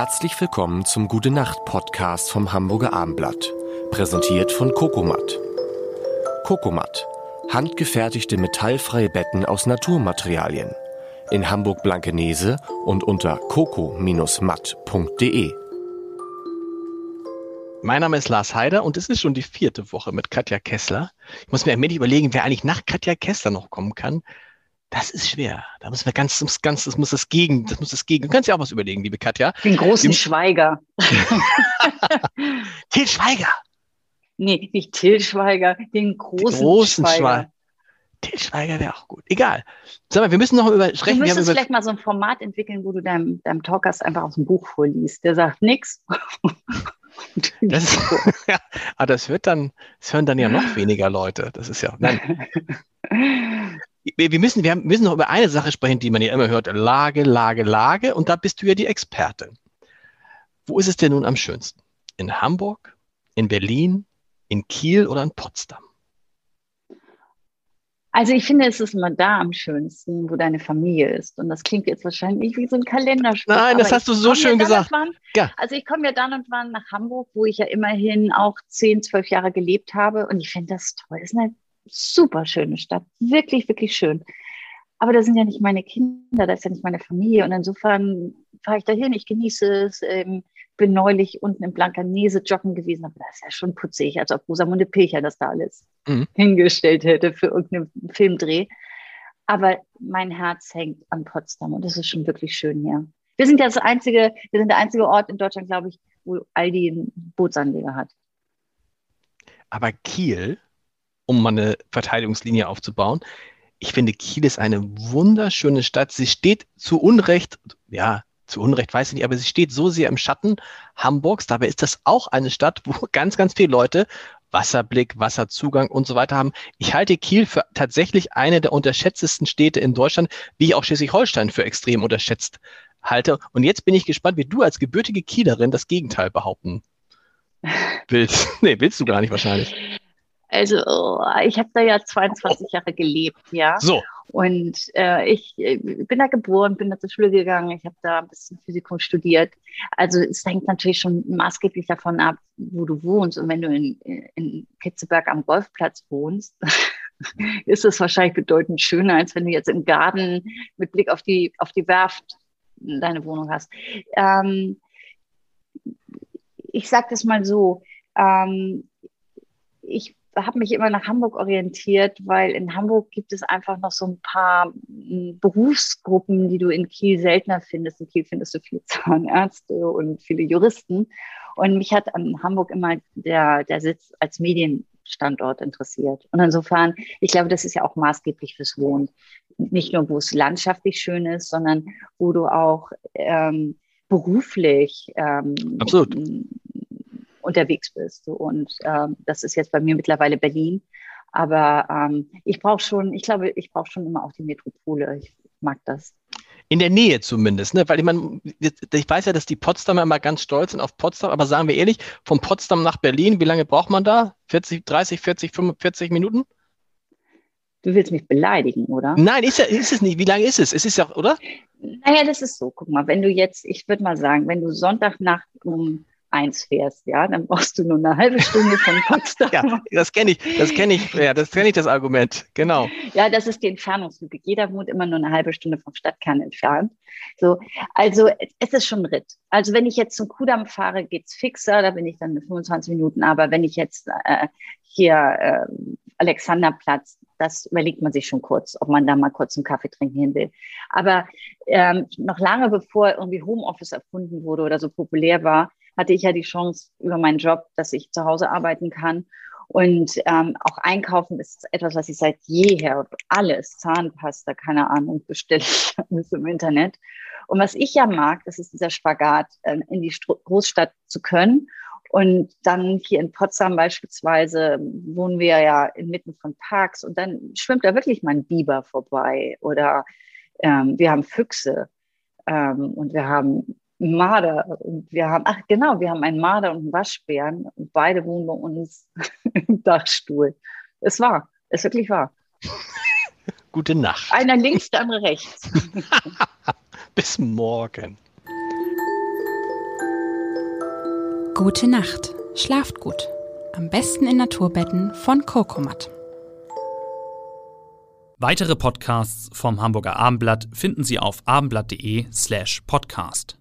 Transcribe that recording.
Herzlich willkommen zum Gute Nacht Podcast vom Hamburger Armblatt. Präsentiert von Kokomat. Kokomat. Handgefertigte metallfreie Betten aus Naturmaterialien. In Hamburg Blankenese und unter coco-matt.de. Mein Name ist Lars Heider und es ist schon die vierte Woche mit Katja Kessler. Ich muss mir ein wenig überlegen, wer eigentlich nach Katja Kessler noch kommen kann. Das ist schwer. Da müssen wir ganz, ganz, das muss das Gegen, das muss das Gegen. Du kannst ja auch was überlegen, liebe Katja. Den großen Schweiger. Til Schweiger. Nee, nicht Til Schweiger, den großen, Den großen Schweiger. Schweiger. Til Schweiger wäre auch gut. Egal. Sag mal, wir müssen noch über Du sprechen. Wir haben müsstest vielleicht mal so ein Format entwickeln, wo du deinem, deinem Talkast einfach aus dem Buch vorliest. Der sagt nix. das, ja, aber das wird dann, das hören dann ja noch weniger Leute. Das ist ja, nein, wir, wir müssen, wir müssen noch über eine Sache sprechen, die man ja immer hört. Lage, Lage, Lage. Und da bist du ja die Expertin. Wo ist es denn nun am schönsten? In Hamburg, in Berlin, in Kiel oder in Potsdam? Also ich finde, es ist immer da am schönsten, wo deine Familie ist. Und das klingt jetzt wahrscheinlich wie so ein Kalenderspruch. Nein, das hast du so schön ja gesagt. wann- Ja. Also ich komme ja dann und wann nach Hamburg, wo ich ja immerhin auch zehn, zwölf Jahre gelebt habe. Und ich finde das toll. Es ist eine super schöne Stadt. Wirklich, wirklich schön. Aber da sind ja nicht meine Kinder, da ist ja nicht meine Familie. Und insofern fahre ich dahin, ich genieße es. Ähm, bin neulich unten in Blankanese joggen gewesen, aber das ist ja schon putzig, als ob Rosamunde Pilcher das da alles Mhm. hingestellt hätte für irgendeinen Filmdreh. Aber mein Herz hängt an Potsdam und das ist schon wirklich schön hier. Wir sind ja das einzige, wir sind der einzige Ort in Deutschland, glaube ich, wo Aldi einen Bootsanleger hat. Aber Kiel, um mal eine Verteidigungslinie aufzubauen, ich finde, Kiel ist eine wunderschöne Stadt. Sie steht zu Unrecht, ja, zu Unrecht weiß ich nicht, aber sie steht so sehr im Schatten Hamburgs. Dabei ist das auch eine Stadt, wo ganz, ganz viele Leute Wasserblick, Wasserzugang und so weiter haben. Ich halte Kiel für tatsächlich eine der unterschätztesten Städte in Deutschland, wie ich auch Schleswig-Holstein für extrem unterschätzt halte. Und jetzt bin ich gespannt, wie du als gebürtige Kielerin das Gegenteil behaupten willst. Nee, willst du gar nicht wahrscheinlich. Also oh, ich habe da ja 22 Jahre gelebt, ja. So, Und äh, ich äh, bin da geboren, bin da zur Schule gegangen, ich habe da ein bisschen Physikum studiert. Also es hängt natürlich schon maßgeblich davon ab, wo du wohnst. Und wenn du in, in Kitzeberg am Golfplatz wohnst, ist es wahrscheinlich bedeutend schöner, als wenn du jetzt im Garten mit Blick auf die, auf die Werft deine Wohnung hast. Ähm, ich sage das mal so, ähm, habe mich immer nach Hamburg orientiert, weil in Hamburg gibt es einfach noch so ein paar m, Berufsgruppen, die du in Kiel seltener findest. In Kiel findest du viele Zahnärzte und viele Juristen. Und mich hat an Hamburg immer der, der Sitz als Medienstandort interessiert. Und insofern, ich glaube, das ist ja auch maßgeblich fürs Wohnen. Nicht nur, wo es landschaftlich schön ist, sondern wo du auch ähm, beruflich ähm, Absolut. Unterwegs bist. Und ähm, das ist jetzt bei mir mittlerweile Berlin. Aber ähm, ich brauche schon, ich glaube, ich brauche schon immer auch die Metropole. Ich mag das. in der Nähe zumindest, ne? Weil ich meine, ich weiß ja, dass die Potsdamer immer ganz stolz sind auf Potsdam, aber sagen wir ehrlich, von Potsdam nach Berlin, wie lange braucht man da? 40, 30, 40, 45 Minuten? Du willst mich beleidigen, oder? Nein, ist, ja, ist es nicht. Wie lange ist es? Es ist ja, oder? Naja, das ist so. Guck mal, wenn du jetzt, ich würde mal sagen, wenn du Sonntagnacht um eins fährst, ja, dann brauchst du nur eine halbe Stunde von Potsdam. Ja, das kenne ich, das kenne ich, ja, das kenne ich, das Argument. Genau. Ja, das ist die Entfernungslücke. Jeder wohnt immer nur eine halbe Stunde vom Stadtkern entfernt. So, also es ist schon ein Ritt. Also wenn ich jetzt zum Kudamm fahre, geht's fixer, da bin ich dann in 25 Minuten. Aber wenn ich jetzt äh, hier äh, Alexanderplatz, das überlegt man sich schon kurz, ob man da mal kurz einen Kaffee trinken hin will. Aber ähm, noch lange bevor irgendwie Homeoffice erfunden wurde oder so populär war, hatte ich ja die Chance über meinen Job, dass ich zu Hause arbeiten kann. Und ähm, auch einkaufen ist etwas, was ich seit jeher, alles, Zahnpasta, keine Ahnung, bestelle ich im Internet. Und was ich ja mag, das ist dieser Spagat, äh, in die Großstadt zu können. Und dann hier in Potsdam beispielsweise wohnen wir ja inmitten von Parks und dann schwimmt da wirklich mal ein Biber vorbei oder ähm, wir haben Füchse ähm, und wir haben Marder und wir haben, ach genau, wir haben einen Marder und einen Waschbären und beide wohnen bei uns im Dachstuhl. Es war, es wirklich war. Gute Nacht. Einer links, der andere rechts. Bis morgen. Gute Nacht. Schlaft gut. Am besten in Naturbetten von Kokomat. Weitere Podcasts vom Hamburger Abendblatt finden Sie auf abendblatt.de slash podcast.